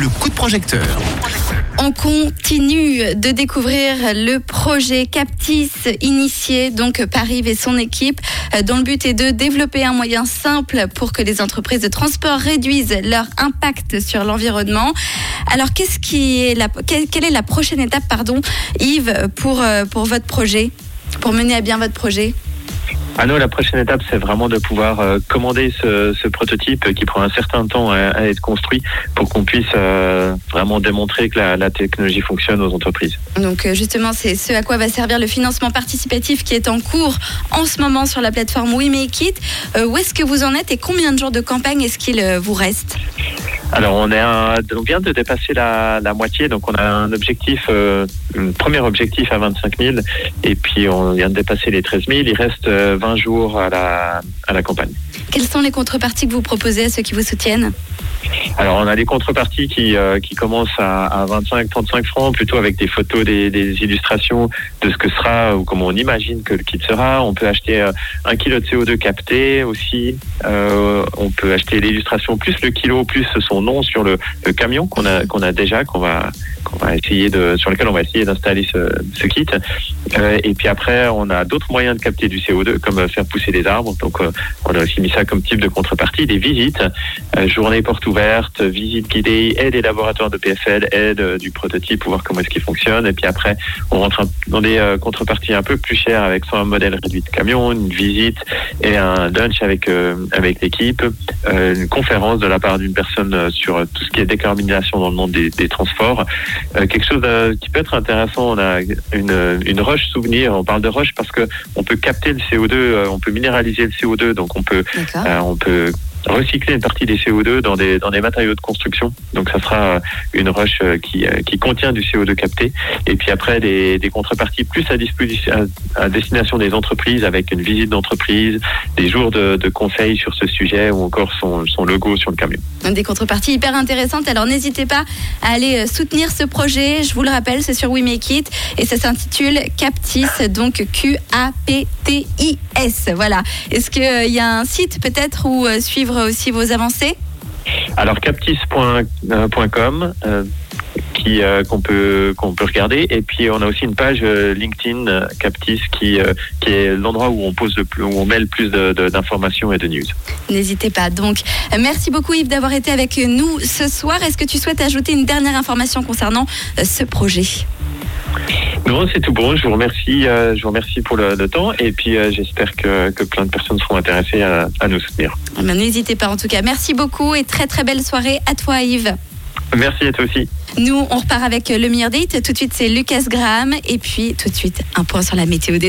le coup de projecteur. On continue de découvrir le projet Captis initié donc par Yves et son équipe euh, dont le but est de développer un moyen simple pour que les entreprises de transport réduisent leur impact sur l'environnement. Alors qu'est-ce qui est la quelle est la prochaine étape pardon Yves pour euh, pour votre projet pour mener à bien votre projet? À nous, la prochaine étape, c'est vraiment de pouvoir euh, commander ce, prototype qui prend un certain temps à, être construit pour qu'on puisse euh, vraiment démontrer que la, la, technologie fonctionne aux entreprises. Donc euh, justement, c'est ce à quoi va servir le financement participatif qui est en cours en ce moment sur la plateforme We Make It. où est-ce que vous en êtes et combien de jours de campagne est-ce qu'il vous reste? Alors on, est un, on vient de dépasser la, la, moitié, donc on a un objectif, euh, un premier objectif à 25 000, et puis on vient de dépasser les 13 000. Il reste 20 jours à la, à la campagne. Quelles sont les contreparties que vous proposez à ceux qui vous soutiennent? Alors on a des contreparties qui, euh, qui commencent à, à 25-35 francs, plutôt avec des photos, des, des, illustrations de ce que sera ou comment on imagine que le kit sera. On peut acheter euh, un kilo de CO2 capté aussi. Euh, on peut acheter l'illustration plus le kilo plus son nom sur le, camion qu'on a qu'on a déjà qu'on va qu'on va essayer de sur lequel on va essayer d'installer ce, kit. Euh, et puis après on a d'autres moyens de capter du CO2 comme faire pousser des arbres. Donc euh, on a aussi mis ça comme type de contrepartie. Des visites, euh, journée porte ouverte, visite guidée, aide des laboratoires de PFL, aide euh, du prototype pour voir comment est-ce qu'il fonctionne. Et puis après, on rentre dans des euh, contreparties un peu plus chères avec soit un modèle réduit de camion, une visite et un lunch avec avec l'équipe, une conférence de la part d'une personne sur tout ce qui est décarbonation dans le monde des, des transports. quelque chose qui peut être intéressant, on a une, une roche souvenir. On parle de roche parce que on peut capter le CO2, on peut minéraliser le CO2, donc on peut on peut recycler une partie des CO2 dans des, dans des matériaux de construction. Donc ça sera une roche qui, qui contient du CO2 capté. Et puis après, des, des contreparties plus à, destination des entreprises avec une visite d'entreprise, des jours de, de conseils sur ce sujet ou encore son, son logo sur le camion. Des contreparties hyper intéressantes. Alors n'hésitez pas à aller soutenir ce projet. Je vous le rappelle, c'est sur We Make It et ça s'intitule Captis, donc Q-A-P-T-I-S. Voilà. Est-ce qu'il euh, y a un site peut-être où euh, suivre aussi vos avancées Alors captis.com euh, qui euh, qu'on peut qu'on peut regarder et puis on a aussi une page euh, LinkedIn euh, Captis qui qui est l'endroit où on pose le plus, où on met le plus d'informations et de news. N'hésitez pas. Donc merci beaucoup Yves d'avoir été avec nous ce soir. Est-ce que tu souhaites ajouter une dernière information concernant ce projet? Non, c'est tout bon. Je vous remercie, euh, je vous remercie pour le, le temps et puis euh, j'espère que, que, plein de personnes seront intéressées à, à nous soutenir. Eh ben, N'hésitez pas en tout cas. Merci beaucoup et très très belle soirée à toi Yves. Merci à toi aussi. Nous, on repart avec le meilleur date. Tout de suite, c'est Lucas Graham et puis tout de suite, un point sur la météo des neiges.